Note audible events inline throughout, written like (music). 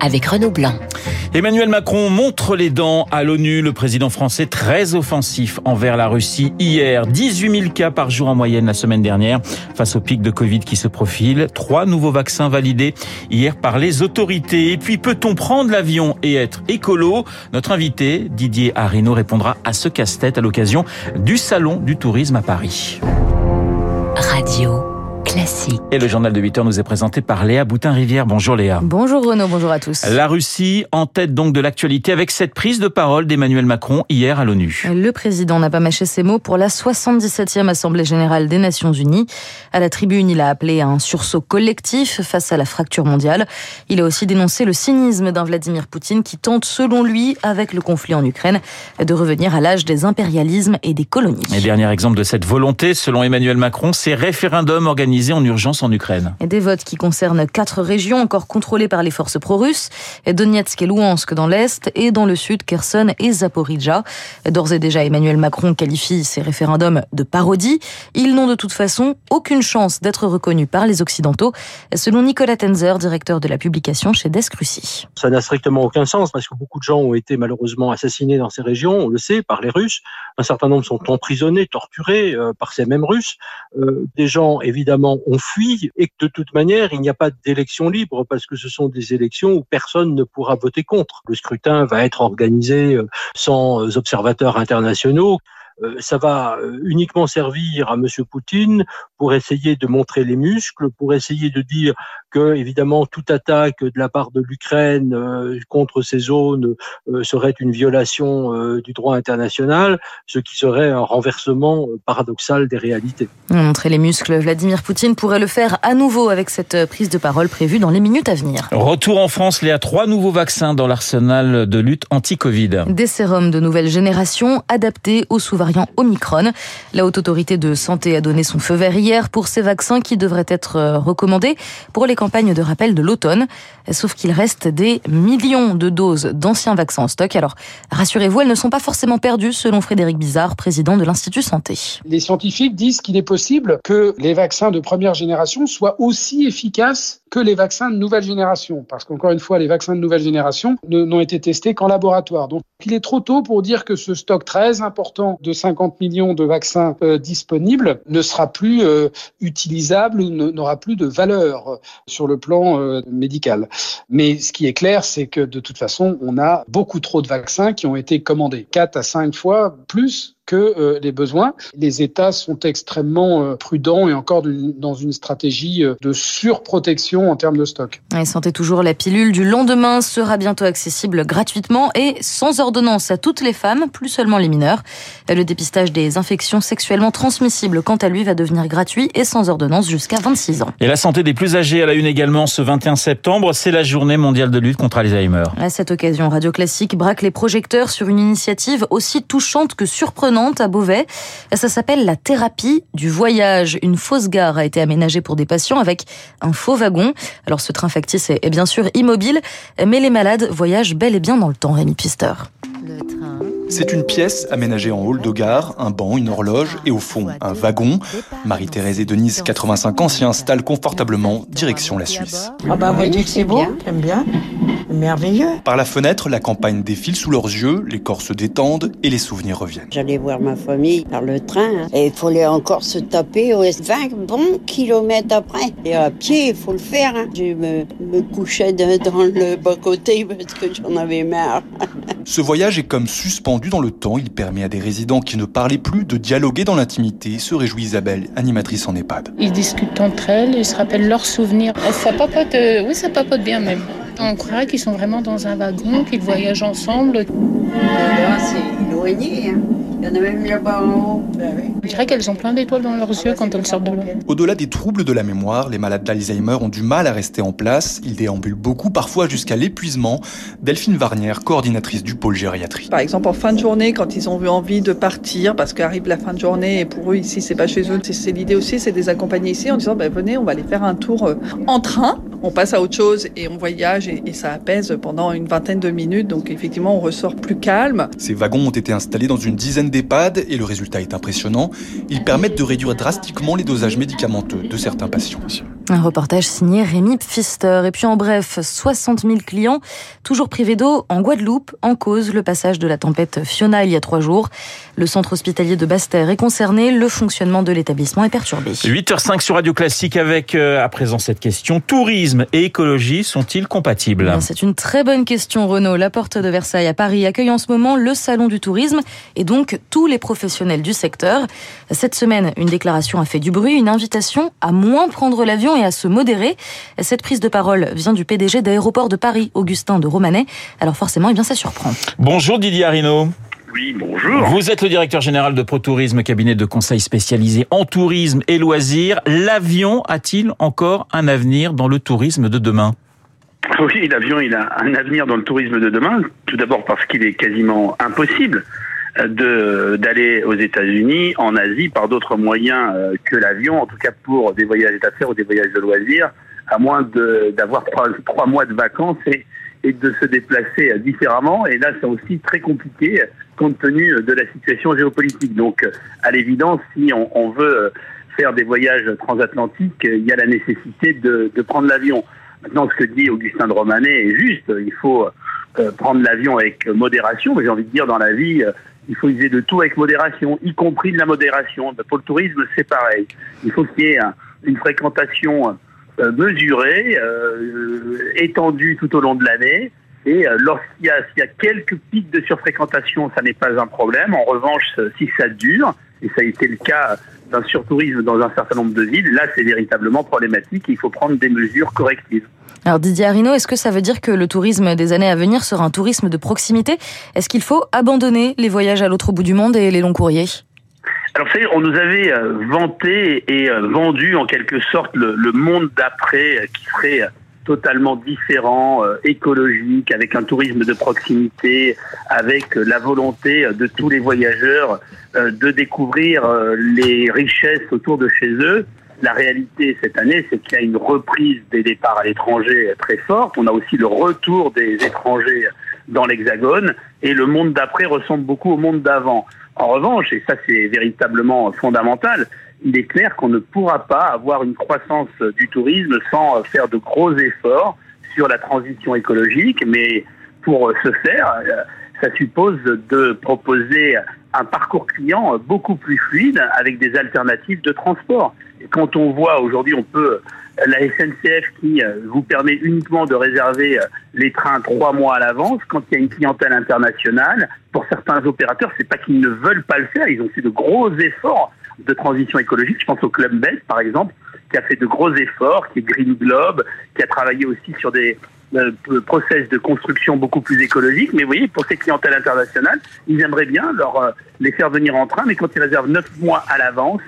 avec Renaud Blanc. Emmanuel Macron montre les dents à l'ONU. Le président français très offensif envers la Russie hier. 18 000 cas par jour en moyenne la semaine dernière face au pic de Covid qui se profile. Trois nouveaux vaccins validés hier par les autorités. Et puis peut-on prendre l'avion et être écolo? Notre invité Didier Arino répondra à ce casse-tête à l'occasion du Salon du tourisme à Paris. Radio. Classique. Et le journal de 8 heures nous est présenté par Léa Boutin-Rivière. Bonjour Léa. Bonjour Renaud, bonjour à tous. La Russie en tête donc de l'actualité avec cette prise de parole d'Emmanuel Macron hier à l'ONU. Le président n'a pas mâché ses mots pour la 77e Assemblée générale des Nations Unies. À la tribune, il a appelé à un sursaut collectif face à la fracture mondiale. Il a aussi dénoncé le cynisme d'un Vladimir Poutine qui tente, selon lui, avec le conflit en Ukraine, de revenir à l'âge des impérialismes et des colonies. Et dernier exemple de cette volonté, selon Emmanuel Macron, ces référendums organisés en urgence en Ukraine. Et des votes qui concernent quatre régions encore contrôlées par les forces pro-russes, Donetsk et Louhansk dans l'Est, et dans le Sud, Kherson et Zaporizhzhia. D'ores et déjà, Emmanuel Macron qualifie ces référendums de parodie. Ils n'ont de toute façon aucune chance d'être reconnus par les Occidentaux, selon Nicolas Tenzer, directeur de la publication chez Desk Russie. Ça n'a strictement aucun sens parce que beaucoup de gens ont été malheureusement assassinés dans ces régions, on le sait, par les Russes. Un certain nombre sont emprisonnés, torturés euh, par ces mêmes Russes. Euh, des gens, évidemment, ont fui et que de toute manière, il n'y a pas d'élection libre parce que ce sont des élections où personne ne pourra voter contre. Le scrutin va être organisé euh, sans observateurs internationaux euh, ça va euh, uniquement servir à Monsieur Poutine pour essayer de montrer les muscles, pour essayer de dire que évidemment toute attaque de la part de l'Ukraine contre ces zones serait une violation du droit international, ce qui serait un renversement paradoxal des réalités. Montrer les muscles, Vladimir Poutine pourrait le faire à nouveau avec cette prise de parole prévue dans les minutes à venir. Retour en France, les trois nouveaux vaccins dans l'arsenal de lutte anti-Covid. Des sérums de nouvelle génération adaptés aux sous-variants Omicron. La Haute Autorité de Santé a donné son feu vert hier pour ces vaccins qui devraient être recommandés pour les campagne de rappel de l'automne. Sauf qu'il reste des millions de doses d'anciens vaccins en stock. Alors, rassurez-vous, elles ne sont pas forcément perdues, selon Frédéric Bizarre, président de l'Institut Santé. Les scientifiques disent qu'il est possible que les vaccins de première génération soient aussi efficaces que les vaccins de nouvelle génération. Parce qu'encore une fois, les vaccins de nouvelle génération n'ont été testés qu'en laboratoire. Donc, il est trop tôt pour dire que ce stock très important de 50 millions de vaccins euh, disponibles ne sera plus euh, utilisable ou n'aura plus de valeur sur le plan euh, médical. Mais ce qui est clair, c'est que de toute façon, on a beaucoup trop de vaccins qui ont été commandés, 4 à 5 fois plus que euh, les besoins. Les États sont extrêmement euh, prudents et encore dans une stratégie euh, de surprotection en termes de stock. Et sentez toujours la pilule du lendemain sera bientôt accessible gratuitement et sans ordonnance à toutes les femmes, plus seulement les mineurs. Le dépistage des infections sexuellement transmissibles, quant à lui, va devenir gratuit et sans ordonnance jusqu'à 26 ans. Et la santé des plus âgés à la une également ce 21 septembre, c'est la journée mondiale de lutte contre Alzheimer. À cette occasion, Radio Classique braque les projecteurs sur une initiative aussi touchante que surprenante à Beauvais. Ça s'appelle la thérapie du voyage. Une fausse gare a été aménagée pour des patients avec un faux wagon. Alors ce train factice est bien sûr immobile, mais les malades voyagent bel et bien dans le temps, Rémi Pister. Le train c'est une pièce aménagée en hall de gare, un banc, une horloge et au fond un wagon. Marie-Thérèse et Denise, 85 ans, s'y installent confortablement, direction la Suisse. Ah bah voyez que c'est beau, j'aime bien, merveilleux. Par la fenêtre, la campagne défile sous leurs yeux, les corps se détendent et les souvenirs reviennent. J'allais voir ma famille par le train hein. et il fallait encore se taper 20 bons kilomètres après. Et à pied, il faut le faire. Hein. Je me, me couchais dans le bas-côté parce que j'en avais marre. (laughs) Ce voyage est comme suspendu dans le temps. Il permet à des résidents qui ne parlaient plus de dialoguer dans l'intimité, se réjouit Isabelle, animatrice en EHPAD. Ils discutent entre elles, ils se rappellent leurs souvenirs. Ça papote, euh, oui, ça papote bien même. On croirait qu'ils sont vraiment dans un wagon, qu'ils voyagent ensemble. Là, c'est éloigné. Hein. Il y en a même là-bas en haut. Je dirais qu'elles ont plein d'étoiles dans leurs yeux quand elles sortent de là. Au-delà des troubles de la mémoire, les malades d'Alzheimer ont du mal à rester en place. Ils déambulent beaucoup, parfois jusqu'à l'épuisement. Delphine Varnière, coordinatrice du pôle gériatrie. Par exemple, en fin de journée, quand ils ont eu envie de partir, parce qu'arrive la fin de journée et pour eux ici, c'est pas chez eux, c'est l'idée aussi, c'est de les accompagner ici en disant, ben, venez, on va aller faire un tour euh, en train on passe à autre chose et on voyage et, ça apaise pendant une vingtaine de minutes. Donc effectivement, on ressort plus calme. Ces wagons ont été installés dans une dizaine d'EHPAD et le résultat est impressionnant. Ils permettent de réduire drastiquement les dosages médicamenteux de certains patients. Un reportage signé Rémi Pfister. Et puis en bref, 60 000 clients toujours privés d'eau en Guadeloupe, en cause le passage de la tempête Fiona il y a trois jours. Le centre hospitalier de Basse-Terre est concerné. Le fonctionnement de l'établissement est perturbé. 8h05 sur Radio Classique avec euh, à présent cette question. Tourisme et écologie sont-ils compatibles? C'est une très bonne question Renaud. La porte de Versailles à Paris accueille en ce moment le salon du tourisme et donc tous les professionnels du secteur. Cette semaine, une déclaration a fait du bruit, une invitation à moins prendre l'avion et à se modérer. Cette prise de parole vient du PDG d'Aéroport de Paris, Augustin de Romanet. Alors forcément, eh bien ça surprend. Bonjour Didier Arino. Oui, bonjour. Vous êtes le directeur général de ProTourisme, cabinet de conseil spécialisé en tourisme et loisirs. L'avion a-t-il encore un avenir dans le tourisme de demain? Oui, l'avion, il a un avenir dans le tourisme de demain. Tout d'abord parce qu'il est quasiment impossible de d'aller aux États-Unis, en Asie, par d'autres moyens euh, que l'avion, en tout cas pour des voyages d'affaires ou des voyages de loisirs, à moins d'avoir trois, trois mois de vacances et, et de se déplacer différemment. Et là, c'est aussi très compliqué compte tenu de la situation géopolitique. Donc, à l'évidence, si on, on, veut faire des voyages transatlantiques, il y a la nécessité de, de prendre l'avion. Maintenant, ce que dit Augustin de Romanet est juste. Il faut euh, prendre l'avion avec modération, mais j'ai envie de dire dans la vie, euh, il faut user de tout avec modération, y compris de la modération. Pour le tourisme, c'est pareil. Il faut qu'il y ait un, une fréquentation euh, mesurée, euh, étendue tout au long de l'année. Et euh, lorsqu'il y, y, a quelques pics de surfréquentation, ça n'est pas un problème. En revanche, si ça dure, et ça a été le cas d'un surtourisme dans un certain nombre de villes, là c'est véritablement problématique. Il faut prendre des mesures correctives. Alors Didier Arino, est-ce que ça veut dire que le tourisme des années à venir sera un tourisme de proximité? Est-ce qu'il faut abandonner les voyages à l'autre bout du monde et les longs courriers? Alors, vous savez, on nous avait vanté et vendu en quelque sorte le, le monde d'après qui serait totalement différent, euh, écologique, avec un tourisme de proximité, avec la volonté de tous les voyageurs euh, de découvrir euh, les richesses autour de chez eux. La réalité cette année, c'est qu'il y a une reprise des départs à l'étranger très forte. On a aussi le retour des étrangers dans l'Hexagone et le monde d'après ressemble beaucoup au monde d'avant. En revanche, et ça c'est véritablement fondamental, il est clair qu'on ne pourra pas avoir une croissance du tourisme sans faire de gros efforts sur la transition écologique, mais pour ce faire, ça suppose de proposer un parcours client beaucoup plus fluide avec des alternatives de transport. Quand on voit aujourd'hui, on peut la SNCF qui vous permet uniquement de réserver les trains trois mois à l'avance, quand il y a une clientèle internationale, pour certains opérateurs, c'est pas qu'ils ne veulent pas le faire, ils ont fait de gros efforts de transition écologique. Je pense au Club Med, par exemple, qui a fait de gros efforts, qui est Green Globe, qui a travaillé aussi sur des euh, process de construction beaucoup plus écologiques. Mais vous voyez, pour ces clientèles internationales, ils aimeraient bien leur euh, les faire venir en train, mais quand ils réservent neuf mois à l'avance,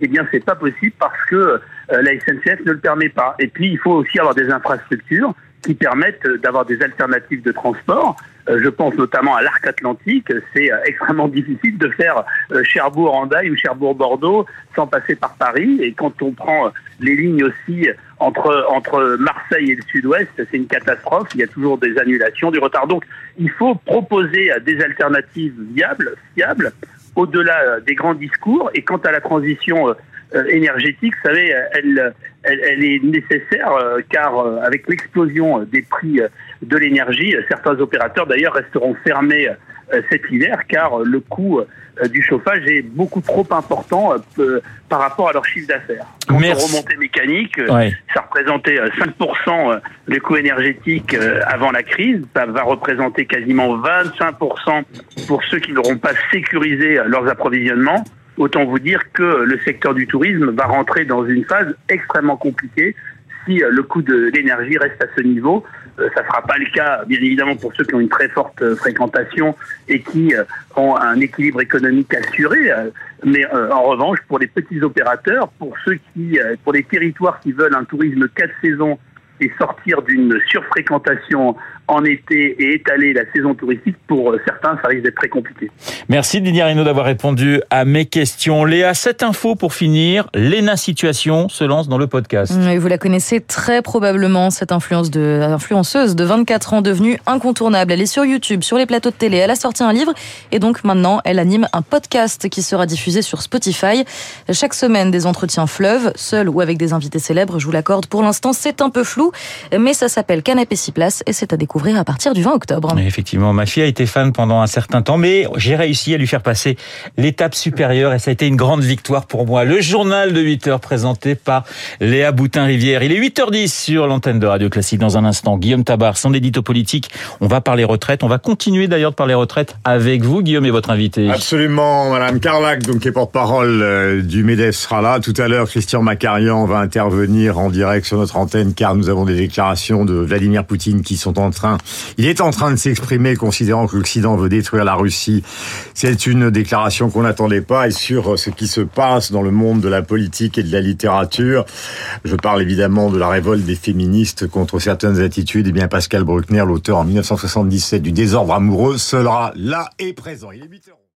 eh bien, c'est pas possible parce que euh, la SNCF ne le permet pas. Et puis, il faut aussi avoir des infrastructures qui permettent d'avoir des alternatives de transport. Je pense notamment à l'arc atlantique. C'est extrêmement (laughs) difficile de faire Cherbourg-Andaille ou Cherbourg-Bordeaux sans passer par Paris. Et quand on prend les lignes aussi entre, entre Marseille et le sud-ouest, c'est une catastrophe. Il y a toujours des annulations, du retard. Donc, il faut proposer des alternatives viables, fiables, au-delà des grands discours. Et quant à la transition énergétique, vous savez, elle, elle, elle est nécessaire euh, car euh, avec l'explosion des prix de l'énergie, certains opérateurs d'ailleurs resteront fermés euh, cet hiver car le coût du chauffage est beaucoup trop important par rapport à leur chiffre d'affaires. Quand on remontait mécanique, ouais. ça représentait 5% le coût énergétique avant la crise, ça va représenter quasiment 25% pour ceux qui n'auront pas sécurisé leurs approvisionnements. Autant vous dire que le secteur du tourisme va rentrer dans une phase extrêmement compliquée si le coût de l'énergie reste à ce niveau. Ça ne sera pas le cas, bien évidemment, pour ceux qui ont une très forte fréquentation et qui ont un équilibre économique assuré. Mais en revanche, pour les petits opérateurs, pour ceux qui, pour les territoires qui veulent un tourisme quatre saisons et sortir d'une surfréquentation en été et étaler la saison touristique, pour certains, ça risque d'être très compliqué. Merci Didier Reynaud d'avoir répondu à mes questions. Léa, cette info pour finir, Léna Situation se lance dans le podcast. Et vous la connaissez très probablement, cette influence de, influenceuse de 24 ans devenue incontournable. Elle est sur YouTube, sur les plateaux de télé, elle a sorti un livre et donc maintenant elle anime un podcast qui sera diffusé sur Spotify. Chaque semaine, des entretiens fleuves, seuls ou avec des invités célèbres, je vous l'accorde. Pour l'instant, c'est un peu flou, mais ça s'appelle Canapé 6 places et c'est à découvrir à partir du 20 octobre. effectivement, ma fille a été fan pendant un certain temps, mais j'ai réussi à lui faire passer l'étape supérieure et ça a été une grande victoire pour moi. Le journal de 8 heures présenté par Léa Boutin-Rivière. Il est 8h10 sur l'antenne de Radio Classique dans un instant. Guillaume Tabar, son édito politique. On va parler retraite. On va continuer d'ailleurs de parler retraite avec vous, Guillaume, et votre invité. Absolument. Madame Carlac, donc, qui est porte-parole euh, du MEDEF, sera là. Tout à l'heure, Christian Macarian va intervenir en direct sur notre antenne car nous avons des déclarations de Vladimir Poutine qui sont en train, il est en train de s'exprimer considérant que l'Occident veut détruire la Russie. C'est une déclaration qu'on n'attendait pas et sur ce qui se passe dans le monde de la politique et de la littérature. Je parle évidemment de la révolte des féministes contre certaines attitudes. Et eh bien, Pascal Bruckner, l'auteur en 1977 du désordre amoureux, sera là et présent. Il est 8 heures.